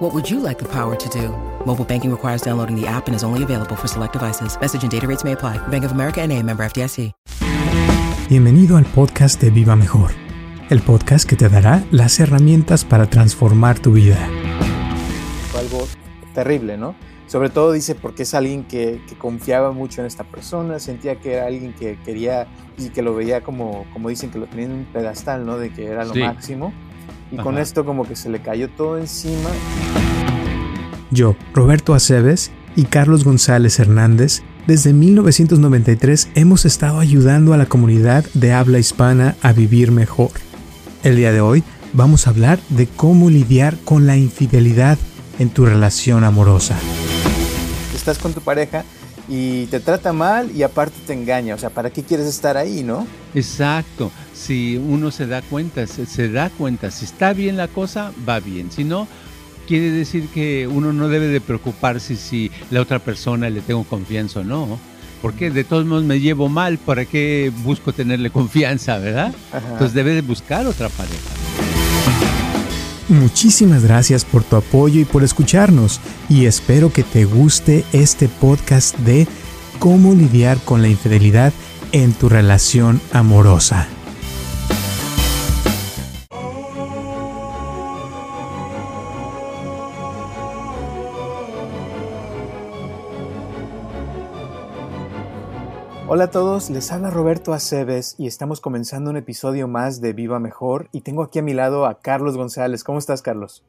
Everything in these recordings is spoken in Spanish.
What would you like the power to do? Mobile banking requires downloading the app and is only available for select devices. Message and data rates may apply. Bank of America and a member FDIC. Bienvenido al podcast de Viva Mejor. El podcast que te dará las herramientas para transformar tu vida. Fue algo terrible, ¿no? Sobre todo dice porque es alguien que, que, confiaba mucho en esta persona, sentía que era alguien que quería y que lo veía como, como dicen, que lo tenía en un pedestal, ¿no? De que era lo Sí. máximo. Y Ajá. con esto como que se le cayó todo encima. Yo, Roberto Aceves y Carlos González Hernández, desde 1993 hemos estado ayudando a la comunidad de habla hispana a vivir mejor. El día de hoy vamos a hablar de cómo lidiar con la infidelidad en tu relación amorosa. Estás con tu pareja y te trata mal y aparte te engaña. O sea, ¿para qué quieres estar ahí, no? Exacto. Si uno se da cuenta, se, se da cuenta, si está bien la cosa, va bien. Si no, quiere decir que uno no debe de preocuparse si la otra persona le tengo confianza o no. Porque de todos modos me llevo mal, ¿para qué busco tenerle confianza, verdad? Ajá. Entonces debe de buscar otra pareja. Muchísimas gracias por tu apoyo y por escucharnos y espero que te guste este podcast de cómo lidiar con la infidelidad en tu relación amorosa. Hola a todos, les habla Roberto Aceves y estamos comenzando un episodio más de Viva Mejor y tengo aquí a mi lado a Carlos González. ¿Cómo estás, Carlos?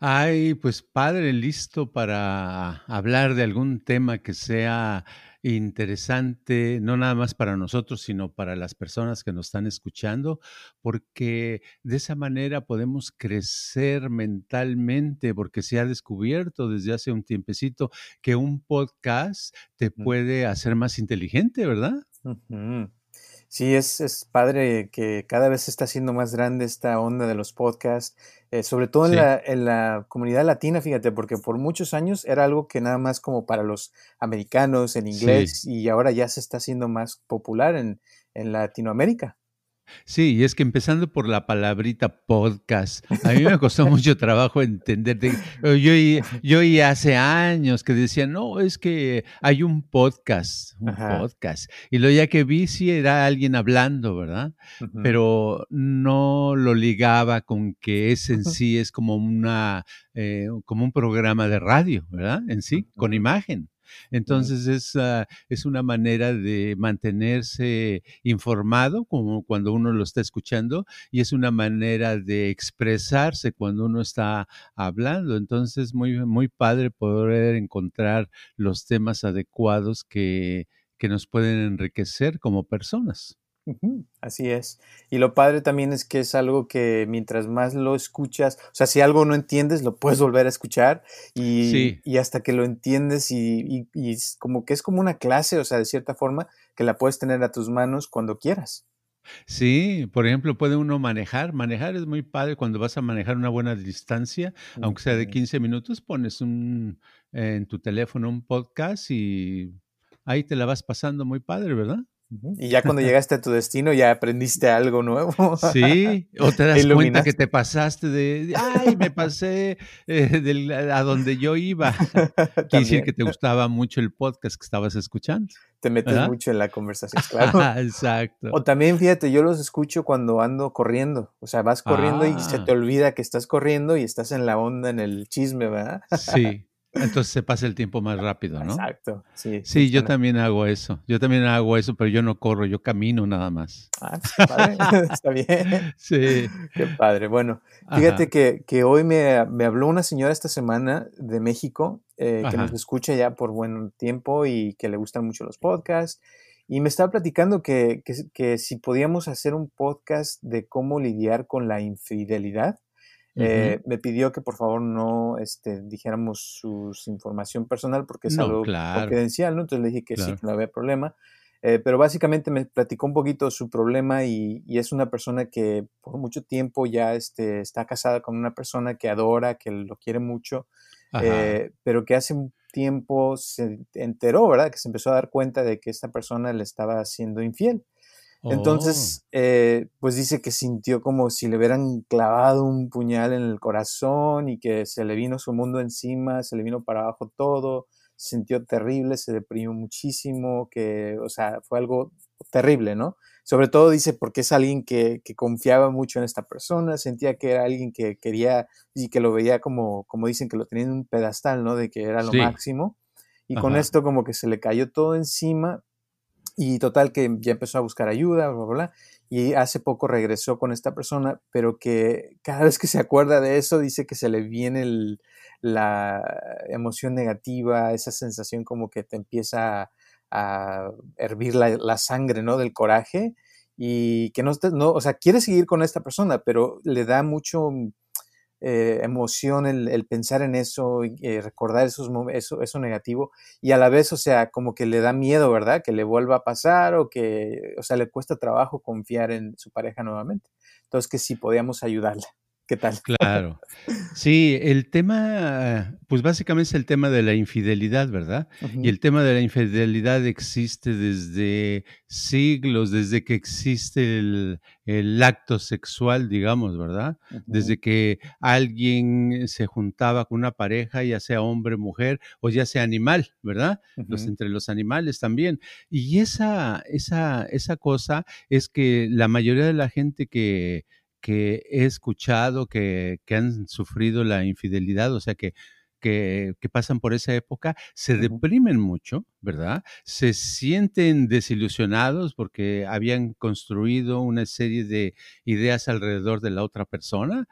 Ay, pues padre, listo para hablar de algún tema que sea interesante, no nada más para nosotros, sino para las personas que nos están escuchando, porque de esa manera podemos crecer mentalmente, porque se ha descubierto desde hace un tiempecito que un podcast te puede hacer más inteligente, ¿verdad? Ujú. Sí, es, es padre que cada vez se está haciendo más grande esta onda de los podcasts, eh, sobre todo en, la, en la comunidad latina, fíjate, porque por muchos años era algo que nada más como para los americanos en inglés y ahora ya se está haciendo más popular en, en Latinoamérica. Sí, y es que empezando por la palabrita podcast, a mí me costó mucho trabajo entender. de- yo, yo hace años que decían, no, es que hay un podcast, un Ajá. podcast. Y lo ya que vi, sí era alguien hablando, ¿verdad? Pero no lo ligaba con que ese en sí es como una, eh, como un programa de radio, ¿verdad? En sí, con imagen. Entonces es, ah, es una manera de mantenerse informado, como cuando uno lo está escuchando, y es una manera de expresarse cuando uno está hablando. Entonces, muy, muy padre poder encontrar los temas adecuados que, que nos pueden enriquecer como personas. Así es. Y lo padre también es que es algo que mientras más lo escuchas, o sea, si algo no entiendes, lo puedes volver a escuchar y, Sí. y hasta que lo entiendes y, y- como que es como una clase, o sea, de cierta forma, que la puedes tener a tus manos cuando quieras. Sí, por ejemplo, puede uno manejar. Manejar es muy padre cuando vas a manejar una buena distancia, aunque sea de Ujú. 15 minutos, pones un, en tu teléfono un podcast y ahí te la vas pasando muy padre, ¿verdad? Y ya cuando llegaste a tu destino, ya aprendiste algo nuevo. Sí, o te das cuenta que te pasaste de, de, ay, me pasé eh, del- a donde yo iba. Quiere decir que te gustaba mucho el podcast que estabas escuchando. te metes ¿verdad? mucho en la conversación, claro. Exacto. O también, fíjate, yo los escucho cuando ando corriendo. O sea, vas corriendo y se Ah. te olvida que estás corriendo y estás en la onda, en el chisme, ¿verdad? Sí, entonces se pasa el tiempo más rápido, ¿no? Exacto, sí. Sí, yo también hago eso. Yo también hago eso, pero yo no corro, yo camino nada más. Ah, qué padre. Está bien. Sí. Qué padre. Bueno, fíjate que, que hoy me, me habló una señora esta semana de México eh, que nos Ajá. escucha ya por buen tiempo y que le gustan mucho los podcasts. Y me estaba platicando que, que, que si podíamos hacer un podcast de cómo lidiar con la infidelidad. Eh, me pidió que por favor no este, dijéramos su información personal porque es No, algo claro. confidencial, ¿no? Entonces le dije que sí, Claro. que no había problema. Eh, pero básicamente me platicó un poquito su problema y, es una persona que por mucho tiempo ya este, está casada con una persona que adora, que lo quiere mucho, eh, pero que hace un tiempo se enteró, ¿verdad? Que se empezó a dar cuenta de que esta persona le estaba haciendo infiel. Entonces, oh. eh, pues dice que sintió como si le hubieran clavado un puñal en el corazón y que se le vino su mundo encima, se le vino para abajo todo, se sintió terrible, se deprimió muchísimo, que, o sea, fue algo terrible, ¿no? Sobre todo dice porque es alguien que, que, confiaba mucho en esta persona, sentía que era alguien que quería y que lo veía como, como dicen, que lo tenía en un pedestal, ¿no? De que era lo máximo. Y con esto como que se le cayó todo encima y total que ya empezó a buscar ayuda, bla, bla, bla, y hace poco regresó con esta persona, pero que cada vez que se acuerda de eso dice que se le viene la emoción negativa, esa sensación como que te empieza a, hervir la, sangre, ¿no? Del coraje y que no, no, o sea, quiere seguir con esta persona, pero le da mucho eh, emoción el, pensar en eso, y eh, recordar esos, eso, eso negativo y a la vez, o sea, como que le da miedo, ¿verdad? Que le vuelva a pasar o que, o sea, le cuesta trabajo confiar en su pareja nuevamente. Entonces, que sí, podíamos ayudarla. ¿Qué tal? Claro. Sí, el tema, pues básicamente es el tema de la infidelidad, ¿verdad? Y el tema de la infidelidad existe desde siglos, desde que existe el, acto sexual, digamos, ¿verdad? Desde que alguien se juntaba con una pareja, ya sea hombre, mujer o ya sea animal, ¿verdad? los, entre los animales también. Y esa, esa, esa cosa es que la mayoría de la gente que que he escuchado que, han sufrido la infidelidad, o sea, que, que, pasan por esa época, se deprimen mucho, ¿verdad? Se sienten desilusionados porque habían construido una serie de ideas alrededor de la otra persona,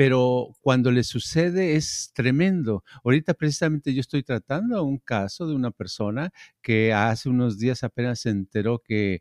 pero cuando le sucede es tremendo. Ahorita precisamente yo estoy tratando un caso de una persona que hace unos días apenas se enteró que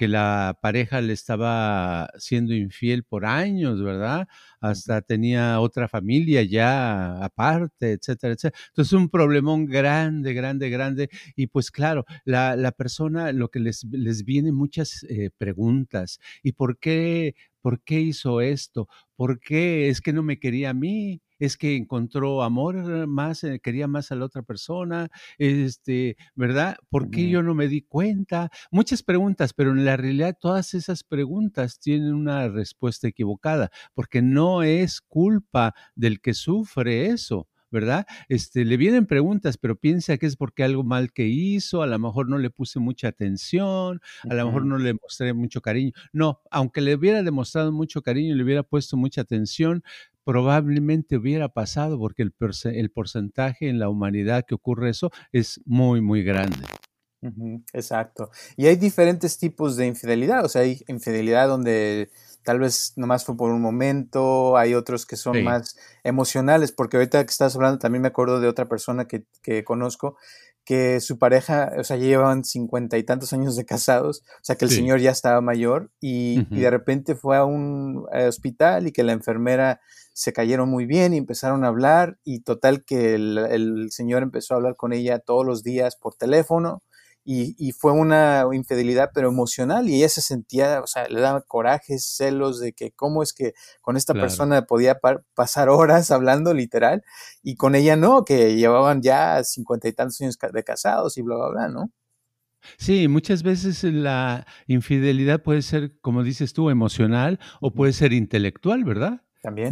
que la pareja le estaba siendo infiel por años, ¿verdad? Hasta tenía otra familia ya aparte, etcétera, etcétera. Entonces, un problemón grande, grande, grande. Y pues claro, la, la persona, lo que les, les vienen muchas eh, preguntas. ¿Y por qué, por qué hizo esto? ¿Por qué es que no me quería a mí? Es que encontró amor más, eh, quería más a la otra persona, este, ¿verdad? ¿Por qué yo no me di cuenta? Muchas preguntas, pero en la realidad todas esas preguntas tienen una respuesta equivocada, porque no es culpa del que sufre eso. ¿verdad? Este, le vienen preguntas, pero piensa que es porque algo mal que hizo, a lo mejor no le puse mucha atención, a lo mejor no le mostré mucho cariño. No, aunque le hubiera demostrado mucho cariño y le hubiera puesto mucha atención, probablemente hubiera pasado porque el, el porcentaje en la humanidad que ocurre eso es muy, muy grande. exacto. Y hay diferentes tipos de infidelidad. O sea, hay infidelidad donde tal vez nomás fue por un momento, hay otros que son más emocionales, porque ahorita que estás hablando también me acuerdo de otra persona que, que conozco que su pareja, o sea, llevaban cincuenta y tantos años de casados, o sea, que el señor ya estaba mayor y, y, de repente fue a un hospital y que la enfermera se cayeron muy bien y empezaron a hablar y total que el, el señor empezó a hablar con ella todos los días por teléfono y, fue una infidelidad, pero emocional, y ella se sentía, o sea, le daba corajes, celos de que cómo es que con esta persona podía pasar horas hablando literal, y con ella no, que llevaban ya cincuenta y tantos años de casados y bla, bla, bla, ¿no? Sí, muchas veces la infidelidad puede ser, como dices tú, emocional o puede ser intelectual, ¿verdad?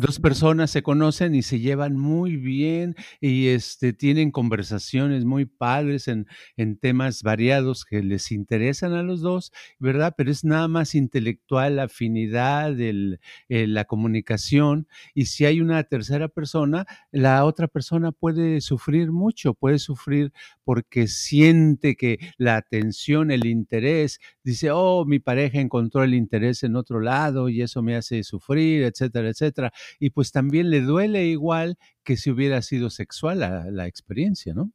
Dos personas se conocen y se llevan muy bien y este, tienen conversaciones muy padres en, en, temas variados que les interesan a los dos, ¿verdad? Pero es nada más intelectual, la afinidad, el, eh, la comunicación. Y si hay una tercera persona, la otra persona puede sufrir mucho, puede sufrir porque siente que la atención, el interés, dice, oh, mi pareja encontró el interés en otro lado y eso me hace sufrir, etcétera, etcétera y pues también le duele igual que si hubiera sido sexual la, experiencia, ¿no?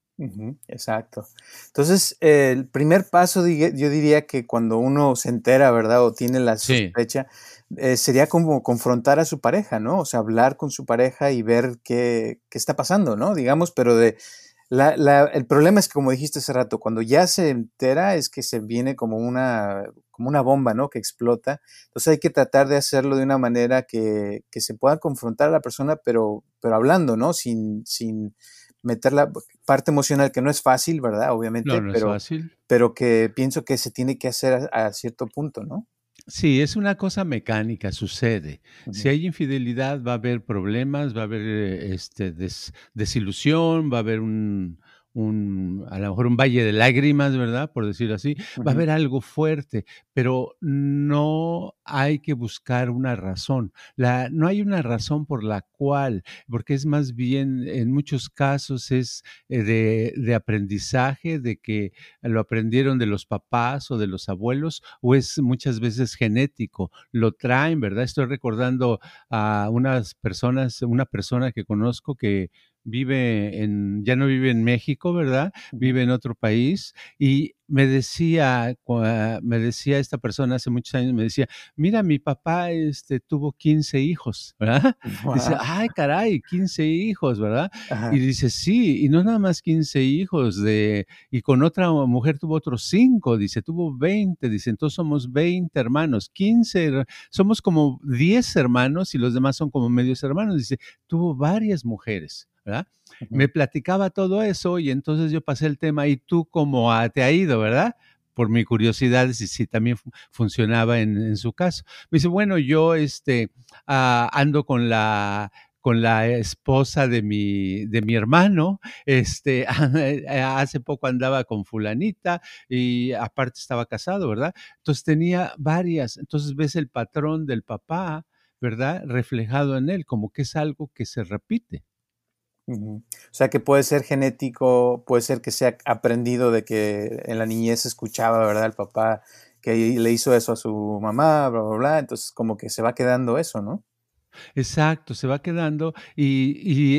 exacto. Entonces, el primer paso, yo diría que cuando uno se entera, ¿verdad? O tiene la sospecha, eh, sería como confrontar a su pareja, ¿no? O sea, hablar con su pareja y ver qué, qué está pasando, ¿no? Digamos, pero de el problema es que, como dijiste hace rato, cuando ya se entera es que se viene como una, como una bomba, ¿no? Que explota. Entonces hay que tratar de hacerlo de una manera que, que se pueda confrontar a la persona, pero, pero hablando, ¿no? Sin, sin meter la parte emocional, que no es fácil, ¿verdad? Obviamente, no, no pero, es fácil. pero que pienso que se tiene que hacer a, cierto punto, ¿no? Sí, es una cosa mecánica, sucede. Si hay infidelidad, va a haber problemas, va a haber este, desilusión, va a haber un, un, a lo mejor un valle de lágrimas, ¿verdad? Por decirlo así, va a haber algo fuerte, pero no hay que buscar una razón. La, no hay una razón por la cual, porque es más bien, en muchos casos es eh, de, de aprendizaje, de que lo aprendieron de los papás o de los abuelos, o es muchas veces genético, lo traen, ¿verdad? Estoy recordando a unas personas, una persona que conozco que vive en, ya no vive en México, ¿verdad? Vive en otro país y me decía, me decía esta persona hace muchos años, me decía, mira, mi papá este, tuvo 15 hijos, ¿verdad? Dice, ay, caray, 15 hijos, ¿verdad? Y dice, sí, y no nada más 15 hijos, de, y con otra mujer tuvo otros 5, dice, tuvo 20, dice, entonces somos 20 hermanos, 15, somos como 10 hermanos y los demás son como medios hermanos, dice, tuvo varias mujeres. ¿verdad? Me platicaba todo eso y entonces yo pasé el tema y tú cómo te ha ido, ¿verdad? Por mi curiosidad, si, si también funcionaba en, su caso. Me dice, bueno, yo este, ah, ando con la con la esposa de mi, de mi hermano. Este, hace poco andaba con fulanita y aparte estaba casado, ¿verdad? Entonces tenía varias. Entonces ves el patrón del papá, ¿verdad? Reflejado en él, como que es algo que se repite. O sea que puede ser genético, puede ser que sea aprendido de que en la niñez escuchaba, ¿verdad? El papá que le hizo eso a su mamá, bla, bla, bla. Entonces como que se va quedando eso, ¿no? Exacto, se va quedando y,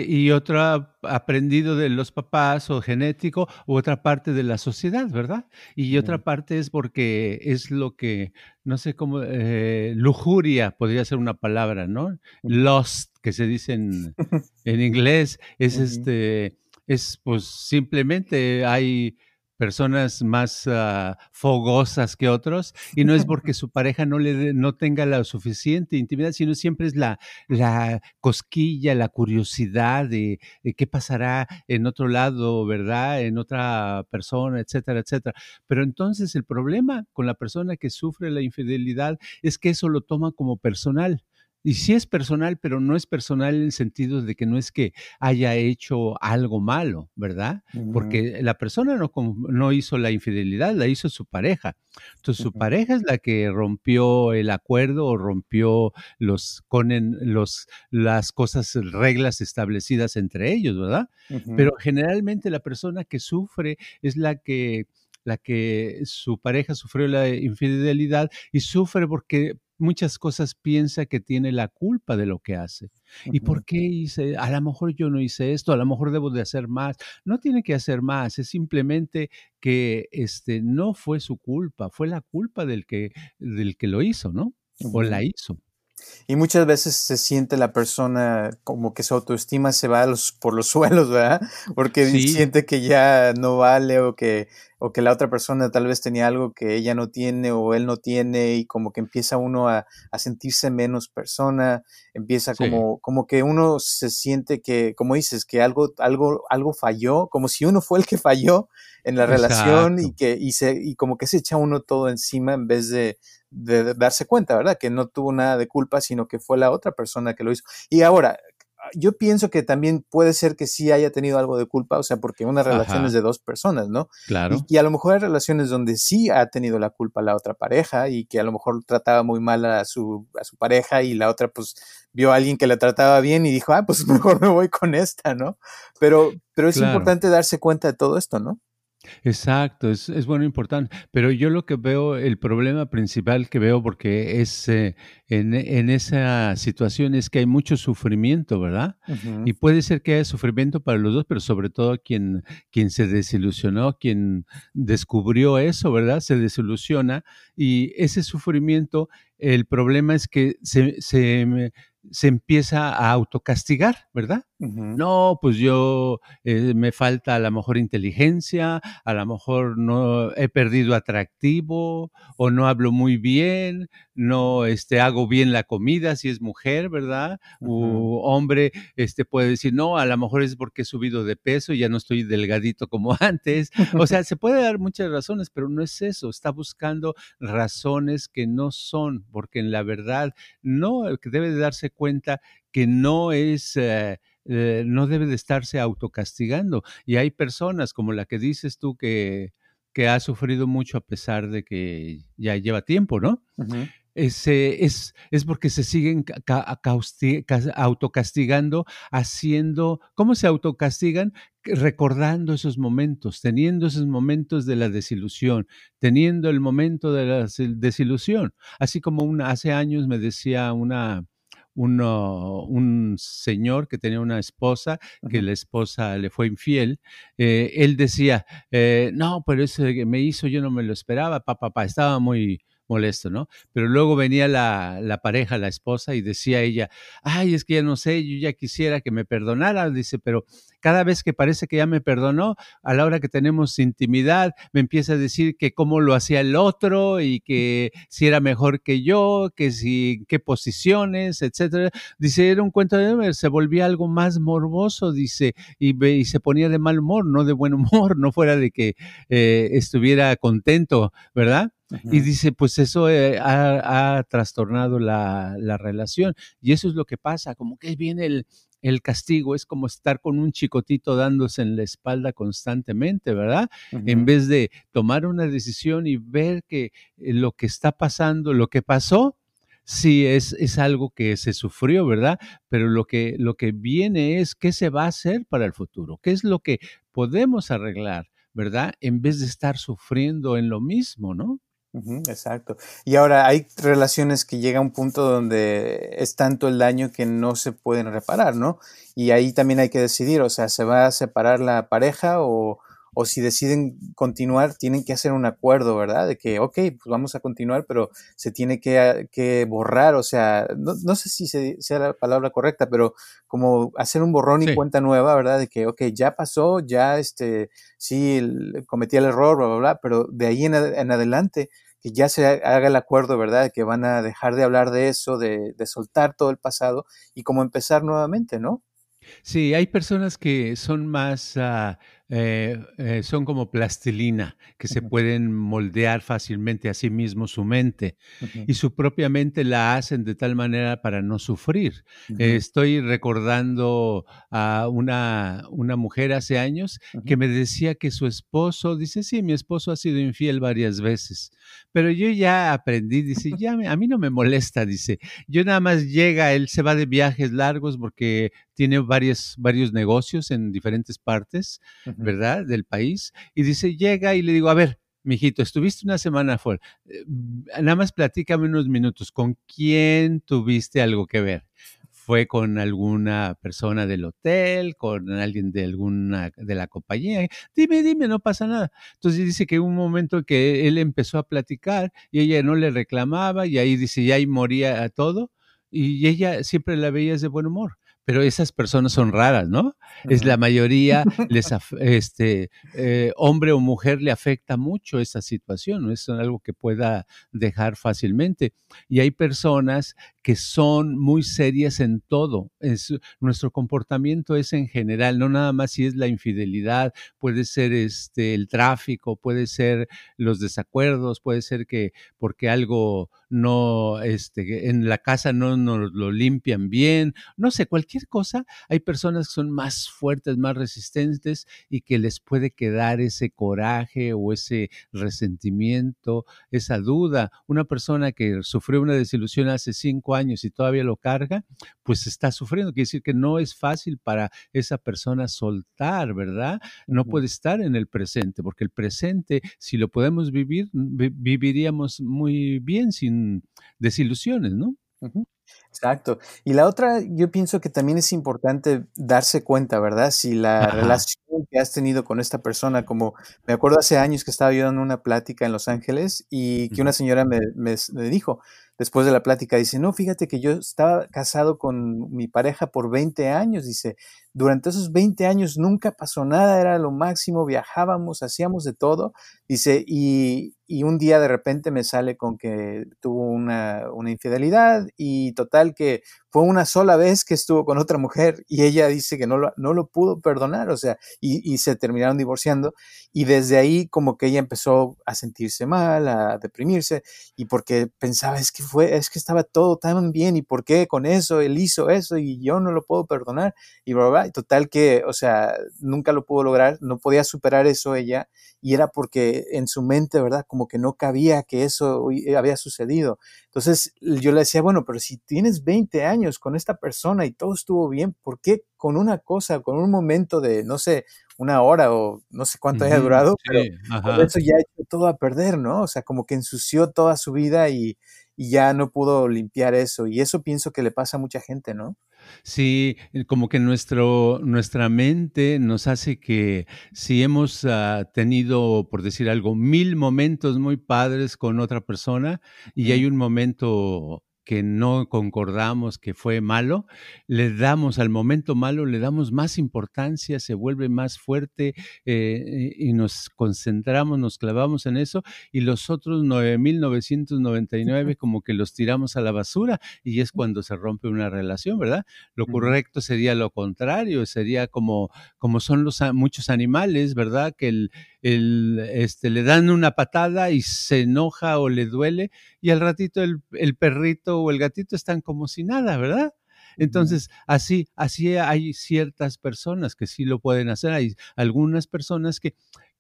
y, otro aprendido de los papás o genético u otra parte de la sociedad, ¿verdad? Y otra parte es porque es lo que, no sé cómo, eh, lujuria podría ser una palabra, ¿no? Lost, que se dice en, en inglés, es este, es pues simplemente hay personas más ah, fogosas que otros y no es porque su pareja no le no tenga la suficiente intimidad, sino siempre es la, la cosquilla, la curiosidad de, qué pasará en otro lado, ¿verdad? En otra persona, etcétera, etcétera. Pero entonces el problema con la persona que sufre la infidelidad es que eso lo toma como personal y sí es personal, pero no es personal en el sentido de que no es que haya hecho algo malo, ¿verdad? Porque la persona no, no, hizo la infidelidad, la hizo su pareja. Entonces su pareja es la que rompió el acuerdo o rompió los, con los, las cosas, reglas establecidas entre ellos, ¿verdad? Pero generalmente la persona que sufre es la que la que su pareja sufrió la infidelidad y sufre porque muchas cosas piensa que tiene la culpa de lo que hace. ¿Y por qué hice? A lo mejor yo no hice esto, a lo mejor debo de hacer más. No tiene que hacer más, es simplemente que este, no fue su culpa, fue la culpa del que, del que lo hizo, ¿no? O la hizo. Y muchas veces se siente la persona como que su autoestima se va por los suelos, ¿verdad? Porque siente que ya no vale o que, o que la otra persona tal vez tenía algo que ella no tiene o él no tiene y como que empieza uno a, sentirse menos persona, empieza como, como que uno se siente que, como dices, que algo, algo, algo falló, como si uno fue el que falló en la relación y que, y se, y como que se echa uno todo encima en vez de, de darse cuenta, ¿verdad? Que no tuvo nada de culpa, sino que fue la otra persona que lo hizo. Y ahora, yo pienso que también puede ser que sí haya tenido algo de culpa, o sea, porque una relación es de dos personas, ¿no? Claro. Y, a lo mejor hay relaciones donde sí ha tenido la culpa la otra pareja y que a lo mejor trataba muy mal a su, a su pareja y la otra pues vio a alguien que la trataba bien y dijo, ah, pues mejor me voy con esta, ¿no? Pero, pero es importante darse cuenta de todo esto, ¿no? Exacto, es, es bueno, importante. Pero yo lo que veo, el problema principal que veo, porque es eh, en, en, esa situación, es que hay mucho sufrimiento, ¿verdad? Y puede ser que haya sufrimiento para los dos, pero sobre todo quien, quien se desilusionó, quien descubrió eso, ¿verdad? Se desilusiona y ese sufrimiento, el problema es que se, se se empieza a autocastigar, ¿verdad? No, pues yo eh, me falta a lo mejor inteligencia, a lo mejor no he perdido atractivo o no hablo muy bien, no este, hago bien la comida si es mujer, ¿verdad? O hombre este, puede decir, no, a lo mejor es porque he subido de peso y ya no estoy delgadito como antes. O sea, se puede dar muchas razones, pero no es eso, está buscando razones que no son, porque en la verdad no, debe de darse cuenta que no es... Eh, eh, no debe de estarse autocastigando. Y hay personas como la que dices tú que, que ha sufrido mucho a pesar de que ya lleva tiempo, ¿no? Ese, es, es porque se siguen autocastigando, haciendo, ¿cómo se autocastigan? Recordando esos momentos, teniendo esos momentos de la desilusión, teniendo el momento de la desilusión. Así como una, hace años me decía una, un señor que tenía una esposa, que la esposa le fue infiel, eh, él decía, eh, no, pero eso que me hizo yo no me lo esperaba, papá, papá, estaba muy molesto, ¿no? Pero luego venía la, la, pareja, la esposa, y decía ella, ay, es que ya no sé, yo ya quisiera que me perdonara, dice, pero cada vez que parece que ya me perdonó, a la hora que tenemos intimidad, me empieza a decir que cómo lo hacía el otro y que si era mejor que yo, que si qué posiciones, etcétera. Dice, era un cuento de se volvía algo más morboso, dice, y, y, se ponía de mal humor, no de buen humor, no fuera de que eh, estuviera contento, ¿verdad? Y dice, pues eso eh, ha, trastornado la, la, relación. Y eso es lo que pasa, como que viene el, el castigo es como estar con un chicotito dándose en la espalda constantemente, ¿verdad? En vez de tomar una decisión y ver que eh, lo que está pasando, lo que pasó, sí es, es algo que se sufrió, ¿verdad? Pero lo que, lo que viene es qué se va a hacer para el futuro, qué es lo que podemos arreglar, ¿verdad? En vez de estar sufriendo en lo mismo, ¿no? Exacto. Y ahora hay relaciones que llega a un punto donde es tanto el daño que no se pueden reparar, ¿no? Y ahí también hay que decidir, o sea, ¿se va a separar la pareja o, o si deciden continuar, tienen que hacer un acuerdo, ¿verdad? De que, ok, pues vamos a continuar, pero se tiene que, que borrar, o sea, no, no sé si sea la palabra correcta, pero como hacer un borrón y cuenta nueva, ¿verdad? De que, ok, ya pasó, ya, este, sí, cometí el error, bla, bla, bla, pero de ahí en, en adelante, que ya se haga el acuerdo, ¿verdad? Que van a dejar de hablar de eso, de, de soltar todo el pasado y como empezar nuevamente, ¿no? Sí, hay personas que son más uh, eh, eh, son como plastilina, que se pueden moldear fácilmente a sí mismo su mente y su propia mente la hacen de tal manera para no sufrir. estoy recordando a una, una mujer hace años que me decía que su esposo, dice, sí, mi esposo ha sido infiel varias veces, pero yo ya aprendí, dice, ya a mí no me molesta, dice, yo nada más llega, él se va de viajes largos porque tiene varios, varios negocios en diferentes partes ¿verdad? Del país. Y dice, llega y le digo, a ver, mijito, estuviste una semana fuera, eh, nada más platícame unos minutos, ¿con quién tuviste algo que ver? ¿Fue con alguna persona del hotel, con alguien de alguna de la compañía? Dime, dime, no pasa nada. Entonces dice que hubo un momento que él empezó a platicar y ella no le reclamaba y ahí dice, ya ahí moría a todo y ella siempre la veía de buen humor pero esas personas son raras, ¿no? Es la mayoría, les este, eh, hombre o mujer le afecta mucho esa situación, no es algo que pueda dejar fácilmente. Y hay personas que son muy serias en todo. Es, nuestro comportamiento es en general, no nada más si es la infidelidad, puede ser este, el tráfico, puede ser los desacuerdos, puede ser que porque algo no, este, en la casa no nos lo limpian bien, no sé, cualquier cosa. Hay personas que son más fuertes, más resistentes y que les puede quedar ese coraje o ese resentimiento, esa duda. Una persona que sufrió una desilusión hace cinco años y todavía lo carga, pues está sufriendo. Quiere decir que no es fácil para esa persona soltar, ¿verdad? No puede estar en el presente, porque el presente, si lo podemos vivir, viviríamos muy bien sin desilusiones, ¿no? Exacto. Y la otra, yo pienso que también es importante darse cuenta, ¿verdad? Si la relación que has tenido con esta persona, como me acuerdo hace años que estaba yo dando una plática en Los Ángeles y que una señora me, me, me dijo, después de la plática, dice, no, fíjate que yo estaba casado con mi pareja por 20 años, dice, durante esos 20 años nunca pasó nada, era lo máximo, viajábamos, hacíamos de todo, dice, y, y un día de repente me sale con que tuvo una, una, infidelidad y total que fue una sola vez que estuvo con otra mujer y ella dice que no lo, no lo pudo perdonar, o sea, y, y se terminaron divorciando y desde ahí como que ella empezó a sentirse mal, a deprimirse y porque pensaba, es que fue, es que estaba todo tan bien y por qué con eso él hizo eso y yo no lo puedo perdonar y bla, bla, y total que, o sea, nunca lo pudo lograr, no podía superar eso ella y era porque en su mente, ¿verdad? Como que no cabía que eso había sucedido. Entonces yo le decía, bueno, pero si tienes 20 años con esta persona y todo estuvo bien, ¿por qué con una cosa, con un momento de, no sé, una hora o no sé cuánto haya durado, pero eso ya hecho todo a perder, ¿no? O sea, como que ensució toda su vida y, y ya no pudo limpiar eso. Y eso pienso que le pasa a mucha gente, ¿no? Sí, eh, como que nuestro, nuestra mente nos hace que si hemos uh, tenido, por decir algo, mil momentos muy padres con otra persona y hay un momento que no concordamos que fue malo, le damos al momento malo, le damos más importancia, se vuelve más fuerte eh, y nos concentramos, nos clavamos en eso y los otros 9.999 como que los tiramos a la basura y es cuando se rompe una relación, ¿verdad? Lo correcto sería lo contrario, sería como, como son los muchos animales, ¿verdad? Que el, el, este, le dan una patada y se enoja o le duele y al ratito el, el perrito o el gatito están como si nada, ¿verdad? Entonces, así, así hay ciertas personas que sí lo pueden hacer. Hay algunas personas que,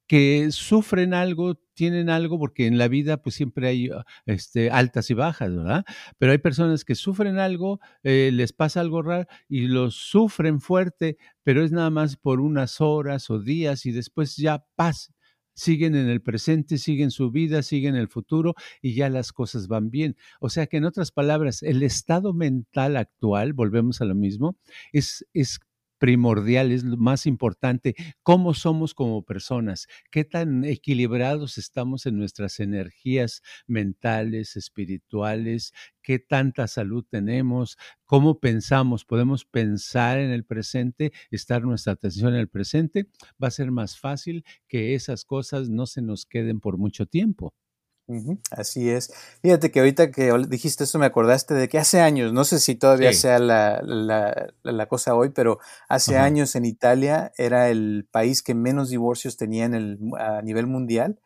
que sufren algo, tienen algo, porque en la vida pues siempre hay ah, este, altas y bajas, ¿verdad? Pero hay personas que sufren algo, eh, les pasa algo raro y lo sufren fuerte, pero es nada más por unas horas o días y después ya pasa siguen en el presente, siguen su vida, siguen el futuro y ya las cosas van bien. O sea que en otras palabras, el estado mental actual, volvemos a lo mismo, es, es primordial, es lo más importante, cómo somos como personas, qué tan equilibrados estamos en nuestras energías mentales, espirituales, qué tanta salud tenemos, cómo pensamos, podemos pensar en el presente, estar nuestra atención en el presente, va a ser más fácil que esas cosas no se nos queden por mucho tiempo. Así es. Fíjate que ahorita que dijiste eso me acordaste de que hace años, no sé si todavía sea la, la, la, cosa hoy, pero hace años en Italia era el país que menos divorcios tenía en el, a nivel mundial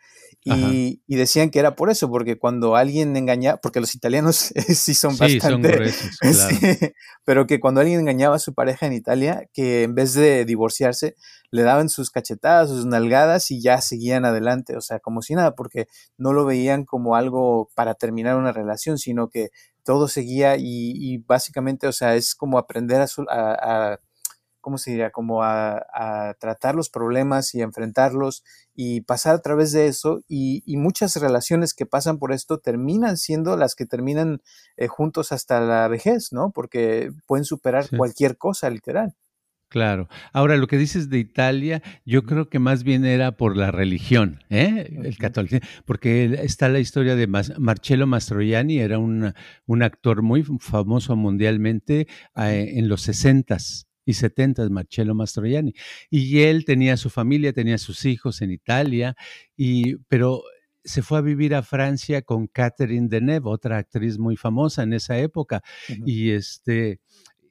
y, y, decían que era por eso, porque cuando alguien engañaba, porque los italianos sí son sí, bastante, son claro. pero que cuando alguien engañaba a su pareja en Italia, que en vez de divorciarse, le daban sus cachetadas, sus nalgadas y ya seguían adelante, o sea, como si nada, porque no lo veían como algo para terminar una relación, sino que todo seguía y, y básicamente, o sea, es como aprender a, a, a ¿cómo se diría? Como a, a, tratar los problemas y enfrentarlos y pasar a través de eso. Y, y, muchas relaciones que pasan por esto terminan siendo las que terminan eh, juntos hasta la vejez, ¿no? Porque pueden superar sí. cualquier cosa, literal. Claro. Ahora, lo que dices de Italia, yo creo que más bien era por la religión, ¿eh? el catolicismo, porque está la historia de Marcello Mastroianni, era un, un actor muy famoso mundialmente eh, en los sesentas y 70, Marcello Mastroianni. Y él tenía su familia, tenía sus hijos en Italia, y, pero se fue a vivir a Francia con Catherine Deneuve, otra actriz muy famosa en esa época. Uh -huh. Y este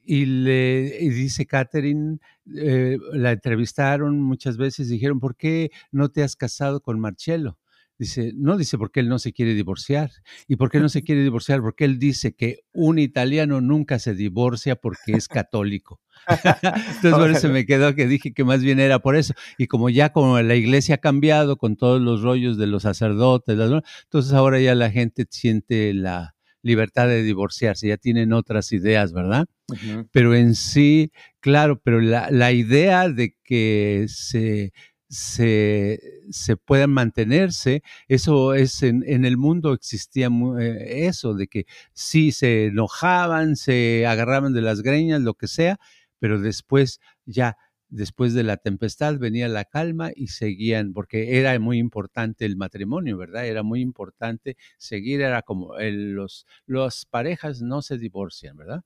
y le y dice Catherine, eh, la entrevistaron muchas veces, dijeron, ¿por qué no te has casado con Marcello? Dice, no, dice, porque él no se quiere divorciar. ¿Y por qué no se quiere divorciar? Porque él dice que un italiano nunca se divorcia porque es católico. Entonces, bueno, se me quedó que dije que más bien era por eso. Y como ya como la iglesia ha cambiado con todos los rollos de los sacerdotes, entonces ahora ya la gente siente la libertad de divorciarse, ya tienen otras ideas, ¿verdad? Uh -huh. Pero en sí, claro, pero la, la idea de que se se, se puedan mantenerse. Eso es, en, en el mundo existía eh, eso, de que sí se enojaban, se agarraban de las greñas, lo que sea, pero después ya después de la tempestad venía la calma y seguían, porque era muy importante el matrimonio, ¿verdad? Era muy importante seguir, era como el, los, las parejas no se divorcian, ¿verdad?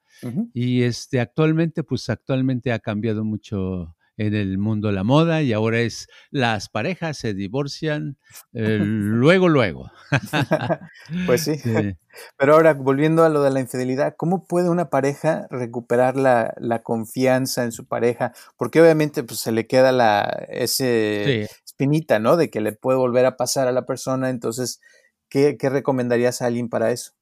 Y este, actualmente, pues actualmente ha cambiado mucho en el mundo de la moda y ahora es las parejas se divorcian eh, luego, luego. pues sí. Pero ahora, volviendo a lo de la infidelidad, ¿cómo puede una pareja recuperar la, confianza en su pareja? Porque obviamente pues, se le queda la, ese espinita, ¿no? De que le puede volver a pasar a la persona. Entonces, ¿qué, ¿qué recomendarías a alguien para eso?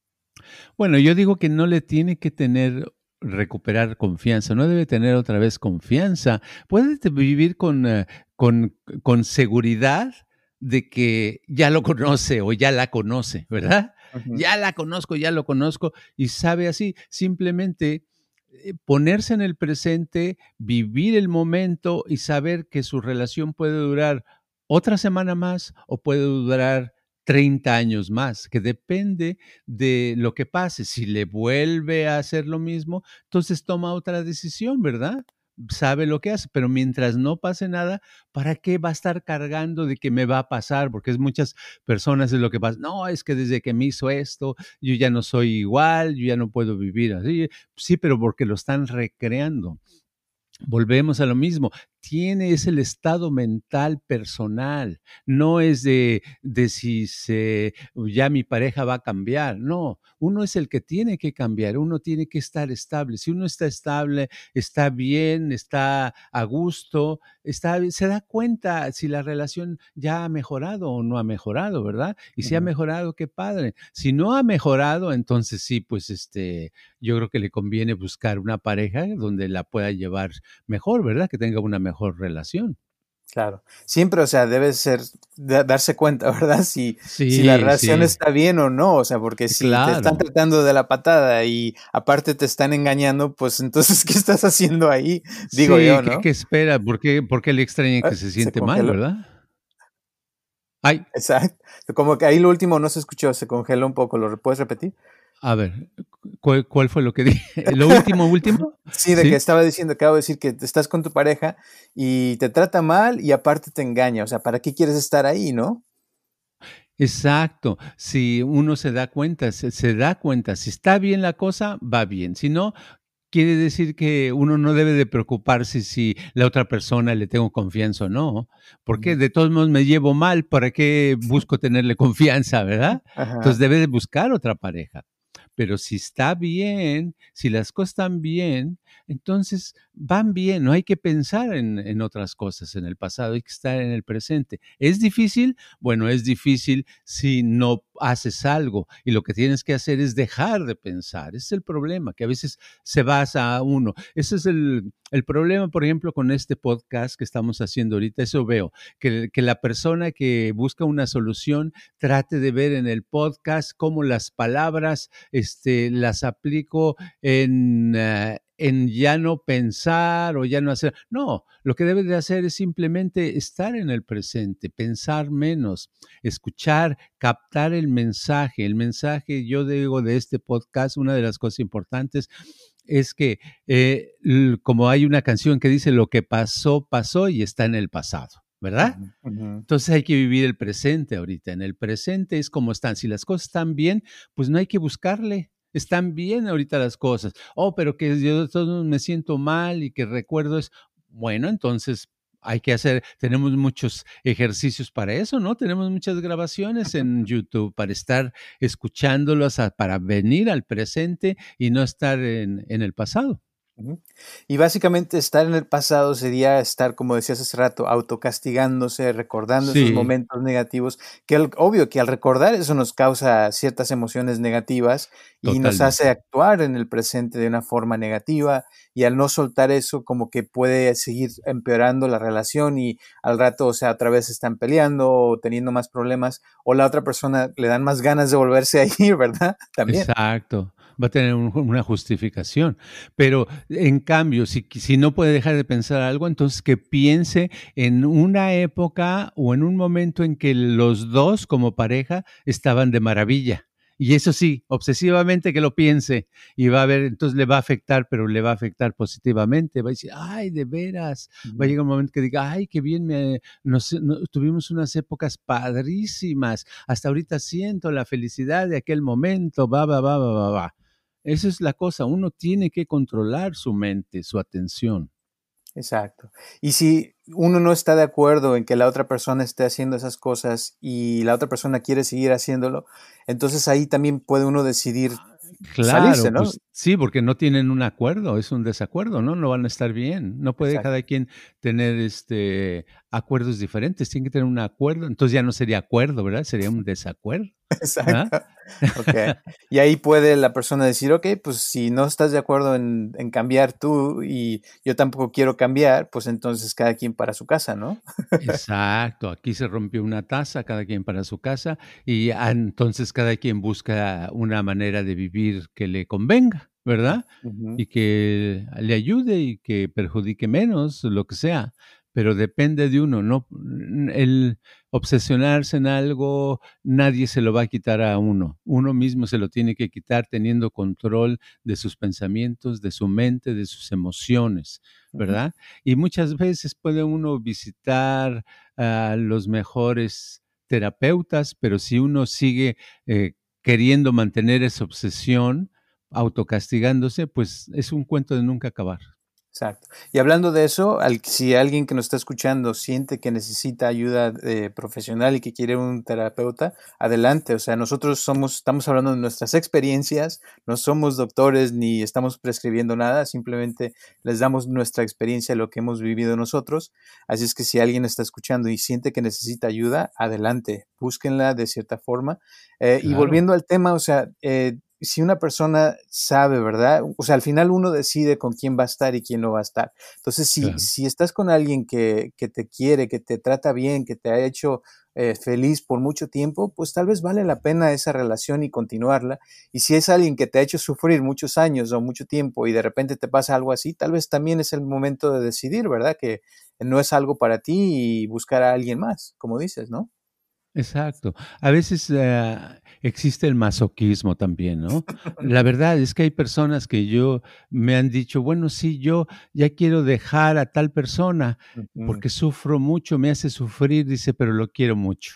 Bueno, yo digo que no le tiene que tener recuperar confianza, no debe tener otra vez confianza, puede vivir con, eh, con, con, seguridad de que ya lo conoce o ya la conoce, ¿verdad? Ya la conozco, ya lo conozco y sabe así, simplemente eh, ponerse en el presente, vivir el momento y saber que su relación puede durar otra semana más o puede durar 30 años más, que depende de lo que pase. Si le vuelve a hacer lo mismo, entonces toma otra decisión, ¿verdad? Sabe lo que hace, pero mientras no pase nada, ¿para qué va a estar cargando de que me va a pasar? Porque es muchas personas es lo que pasa. No, es que desde que me hizo esto, yo ya no soy igual, yo ya no puedo vivir así. Sí, pero porque lo están recreando. Volvemos a lo mismo tiene es el estado mental personal, no es de, de si se, ya mi pareja va a cambiar, no, uno es el que tiene que cambiar, uno tiene que estar estable, si uno está estable, está bien, está a gusto, está, se da cuenta si la relación ya ha mejorado o no ha mejorado, ¿verdad? Y si ha mejorado, qué padre. Si no ha mejorado, entonces sí, pues este, yo creo que le conviene buscar una pareja donde la pueda llevar mejor, ¿verdad? Que tenga una mejor mejor relación. Claro, siempre, o sea, debe ser darse cuenta, ¿verdad? Si, si la relación está bien o no, o sea, porque si te están tratando de la patada y aparte te están engañando, pues entonces, ¿qué estás haciendo ahí? Digo yo, ¿no? ¿qué, espera? ¿Por qué, por qué le extraña que ah, se siente mal, verdad? Ay. Exacto. Como que ahí lo último no se escuchó, se congeló un poco, ¿lo puedes repetir? A ver, ¿cuál, fue lo que dije? ¿Lo último, último? Sí, de que estaba diciendo, acabo de decir que estás con tu pareja y te trata mal y aparte te engaña. O sea, ¿para qué quieres estar ahí, no? Exacto. Si uno se da cuenta, se, da cuenta, si está bien la cosa, va bien. Si no, quiere decir que uno no debe de preocuparse si la otra persona le tengo confianza o no, porque de todos modos me llevo mal, ¿para qué busco tenerle confianza, verdad? Entonces debe de buscar otra pareja. Pero si está bien, si las cosas están bien, entonces van bien, no hay que pensar en, otras cosas en el pasado, hay que estar en el presente. ¿Es difícil? Bueno, es difícil si no haces algo y lo que tienes que hacer es dejar de pensar. Ese es el problema, que a veces se basa a uno. Ese es el, problema, por ejemplo, con este podcast que estamos haciendo ahorita. Eso veo, que, que la persona que busca una solución trate de ver en el podcast cómo las palabras este, las aplico en... Eh, en ya no pensar o ya no hacer. No, lo que debe de hacer es simplemente estar en el presente, pensar menos, escuchar, captar el mensaje. El mensaje, yo digo, de este podcast, una de las cosas importantes es que eh, como hay una canción que dice lo que pasó, pasó y está en el pasado. ¿verdad? Entonces hay que vivir el presente ahorita. En el presente es como están. Si las cosas están bien, pues no hay que buscarle. Están bien ahorita las cosas. Oh, pero que yo todos me siento mal y que recuerdo es, bueno, entonces hay que hacer, tenemos muchos ejercicios para eso, ¿no? Tenemos muchas grabaciones en YouTube para estar escuchándolos, para venir al presente y no estar en, en el pasado. Y básicamente estar en el pasado sería estar, como decías hace rato, autocastigándose, recordando esos momentos negativos, que obvio que al recordar eso nos causa ciertas emociones negativas y nos hace actuar en el presente de una forma negativa y al no soltar eso como que puede seguir empeorando la relación y al rato, o sea, otra vez están peleando o teniendo más problemas o la otra persona le dan más ganas de volverse a ir, ¿verdad? También. Exacto va a tener una justificación. Pero en cambio, si, si no puede dejar de pensar algo, entonces que piense en una época o en un momento en que los dos como pareja estaban de maravilla. Y eso sí, obsesivamente que lo piense y va a ver, entonces le va a afectar, pero le va a afectar positivamente. Va a decir, ay, de veras. Va a llegar un momento que diga, ay, qué bien, me, nos, tuvimos unas épocas padrísimas. Hasta ahorita siento la felicidad de aquel momento. Va, va, va, va, va, va. Esa es la cosa. Uno tiene que controlar su mente, su atención. Exacto. Y si uno no está de acuerdo en que la otra persona esté haciendo esas cosas y la otra persona quiere seguir haciéndolo, entonces ahí también puede uno decidir Claro, ¿no? Pues, sí, porque no tienen un acuerdo, es un desacuerdo, ¿no? No van a estar bien. No puede cada quien tener este acuerdos diferentes, tiene que tener un acuerdo. Entonces ya no sería acuerdo, ¿verdad? Sería un desacuerdo. Exacto. Y ahí puede la persona decir, ok, pues si no estás de acuerdo en, cambiar tú y yo tampoco quiero cambiar, pues entonces cada quien para su casa, ¿no? Exacto. Aquí se rompió una taza, cada quien para su casa y entonces cada quien busca una manera de vivir que le convenga. ¿verdad? Y que le ayude y que perjudique menos, lo que sea pero depende de uno, ¿no? El obsesionarse en algo, nadie se lo va a quitar a uno. Uno mismo se lo tiene que quitar teniendo control de sus pensamientos, de su mente, de sus emociones, ¿verdad? Y muchas veces puede uno visitar a los mejores terapeutas, pero si uno sigue eh, queriendo mantener esa obsesión, autocastigándose, pues es un cuento de nunca acabar. Exacto. Y hablando de eso, si alguien que nos está escuchando siente que necesita ayuda eh, profesional y que quiere un terapeuta, adelante. O sea, nosotros somos, estamos hablando de nuestras experiencias, no somos doctores ni estamos prescribiendo nada, simplemente les damos nuestra experiencia, lo que hemos vivido nosotros. Así es que si alguien está escuchando y siente que necesita ayuda, adelante, búsquenla de cierta forma. Eh, y volviendo al tema, o sea, eh, si una persona sabe, ¿verdad? O sea, al final uno decide con quién va a estar y quién no va a estar. Entonces, si, si estás con alguien que, que, te quiere, que te trata bien, que te ha hecho eh, feliz por mucho tiempo, pues tal vez vale la pena esa relación y continuarla. Y si es alguien que te ha hecho sufrir muchos años o mucho tiempo y de repente te pasa algo así, tal vez también es el momento de decidir, ¿verdad? Que no es algo para ti y buscar a alguien más, como dices, ¿no? Exacto. A veces eh, existe el masoquismo también, ¿no? La verdad es que hay personas que yo me han dicho, bueno, sí, yo ya quiero dejar a tal persona porque sufro mucho, me hace sufrir, dice, pero lo quiero mucho.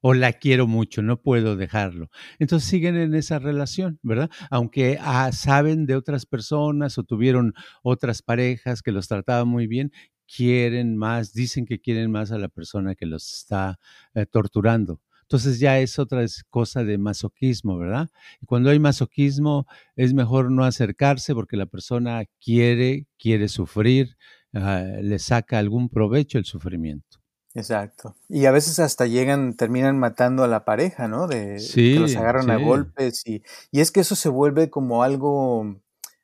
O la quiero mucho, no puedo dejarlo. Entonces siguen en esa relación, ¿verdad? Aunque ah, saben de otras personas o tuvieron otras parejas que los trataban muy bien, quieren más, dicen que quieren más a la persona que los está eh, torturando. Entonces ya es otra cosa de masoquismo, ¿verdad? Y cuando hay masoquismo es mejor no acercarse porque la persona quiere, quiere sufrir, ah, le saca algún provecho el sufrimiento. Exacto. Y a veces hasta llegan, terminan matando a la pareja, ¿no? De que los agarran a golpes y, y es que eso se vuelve como algo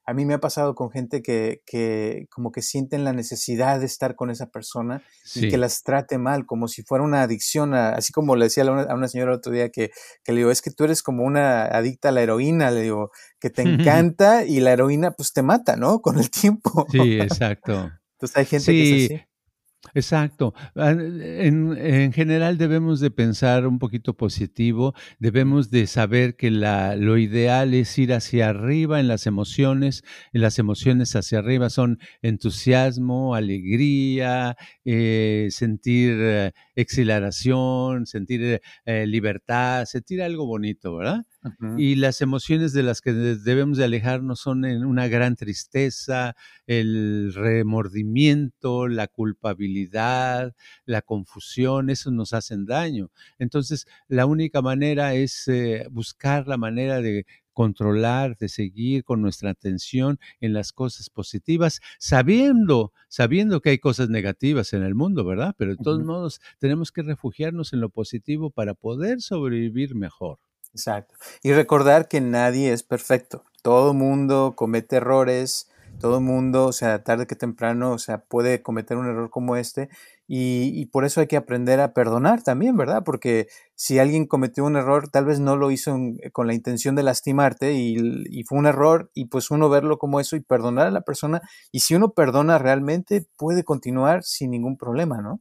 a mí me ha pasado con gente que, que, como que sienten la necesidad de estar con esa persona y que las trate mal, como si fuera una adicción, así como le decía a una, señora el otro día que, que, le digo, es que tú eres como una adicta a la heroína, le digo, que te encanta y la heroína pues te mata, ¿no? Con el tiempo. Sí, exacto. Entonces hay gente que es así. Exacto. Ah, en, general debemos de pensar un poquito positivo, debemos de saber que la, lo ideal es ir hacia arriba en las emociones, y las emociones hacia arriba son entusiasmo, alegría, eh, sentir eh, exhilaración, sentir eh, libertad, sentir algo bonito, ¿verdad? Y las emociones de las que debemos de alejarnos son en una gran tristeza, el remordimiento, la culpabilidad, la confusión, eso nos hacen daño. Entonces, la única manera es eh, buscar la manera de controlar, de seguir con nuestra atención en las cosas positivas, sabiendo, sabiendo que hay cosas negativas en el mundo, ¿verdad? Pero de todos modos tenemos que refugiarnos en lo positivo para poder sobrevivir mejor. Exacto. Y recordar que nadie es perfecto. Todo mundo comete errores, todo mundo, o sea, tarde que temprano, o sea, puede cometer un error como este y, por eso hay que aprender a perdonar también, ¿verdad? Porque si alguien cometió un error, tal vez no lo hizo con la intención de lastimarte y, y, fue un error y pues uno verlo como eso y perdonar a la persona. Y si uno perdona realmente, puede continuar sin ningún problema, ¿no?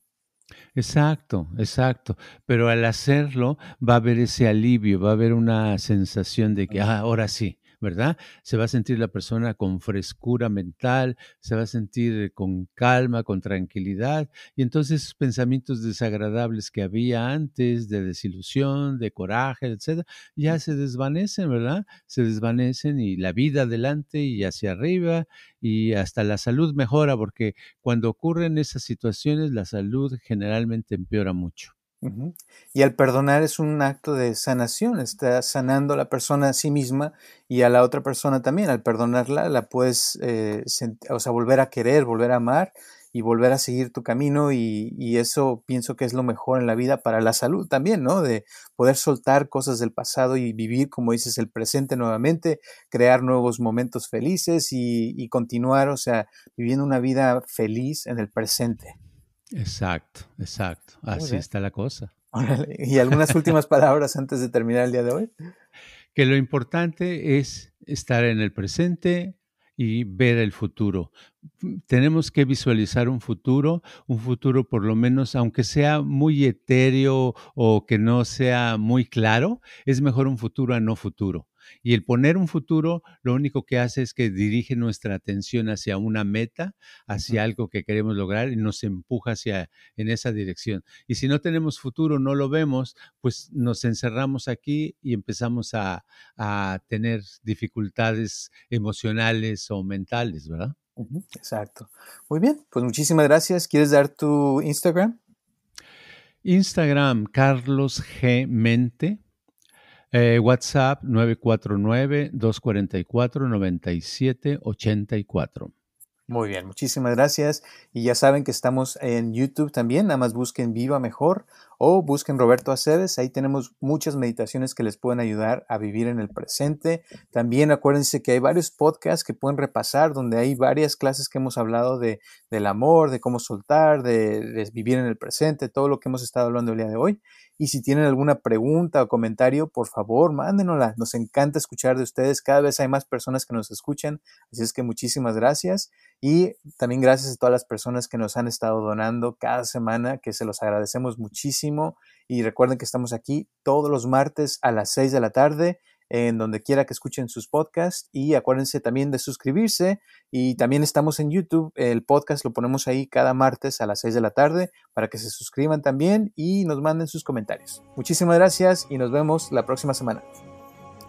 Exacto, exacto. Pero al hacerlo va a haber ese alivio, va a haber una sensación de que ah, ahora sí, ¿verdad? Se va a sentir la persona con frescura mental, se va a sentir con calma, con tranquilidad, y entonces esos pensamientos desagradables que había antes de desilusión, de coraje, etcétera, ya se desvanecen, ¿verdad? Se desvanecen y la vida adelante y hacia arriba y hasta la salud mejora porque cuando ocurren esas situaciones la salud generalmente empeora mucho. Y al perdonar es un acto de sanación, está sanando a la persona a sí misma y a la otra persona también. Al perdonarla la puedes, eh, o sea, volver a querer, volver a amar y volver a seguir tu camino y, eso pienso que es lo mejor en la vida para la salud también, ¿no? De poder soltar cosas del pasado y vivir, como dices, el presente nuevamente, crear nuevos momentos felices y, y continuar, o sea, viviendo una vida feliz en el presente. Exacto, exacto. Así está la cosa. ¿Y algunas últimas palabras antes de terminar el día de hoy? Que lo importante es estar en el presente y ver el futuro. Tenemos que visualizar un futuro, un futuro por lo menos, aunque sea muy etéreo o que no sea muy claro, es mejor un futuro a no futuro. Y el poner un futuro lo único que hace es que dirige nuestra atención hacia una meta, hacia algo que queremos lograr y nos empuja hacia en esa dirección. Y si no tenemos futuro, no lo vemos, pues nos encerramos aquí y empezamos a, a tener dificultades emocionales o mentales, ¿verdad? Exacto. Muy bien, pues muchísimas gracias. ¿Quieres dar tu Instagram? Instagram, Carlos G. Mente. Eh, WhatsApp 949-244-9784. Muy bien, muchísimas gracias. Y ya saben que estamos en YouTube también, nada más busquen Viva Mejor o busquen Roberto Aceves, ahí tenemos muchas meditaciones que les pueden ayudar a vivir en el presente. También acuérdense que hay varios podcasts que pueden repasar donde hay varias clases que hemos hablado de, del amor, de cómo soltar, de, de vivir en el presente, todo lo que hemos estado hablando el día de hoy. Y si tienen alguna pregunta o comentario, por favor, mándenosla. Nos encanta escuchar de ustedes. Cada vez hay más personas que nos escuchan. Así es que muchísimas gracias. Y también gracias a todas las personas que nos han estado donando cada semana, que se los agradecemos muchísimo. Y recuerden que estamos aquí todos los martes a las 6 de la tarde en donde quiera que escuchen sus podcasts y acuérdense también de suscribirse y también estamos en YouTube, el podcast lo ponemos ahí cada martes a las 6 de la tarde para que se suscriban también y nos manden sus comentarios. Muchísimas gracias y nos vemos la próxima semana.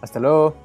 Hasta luego.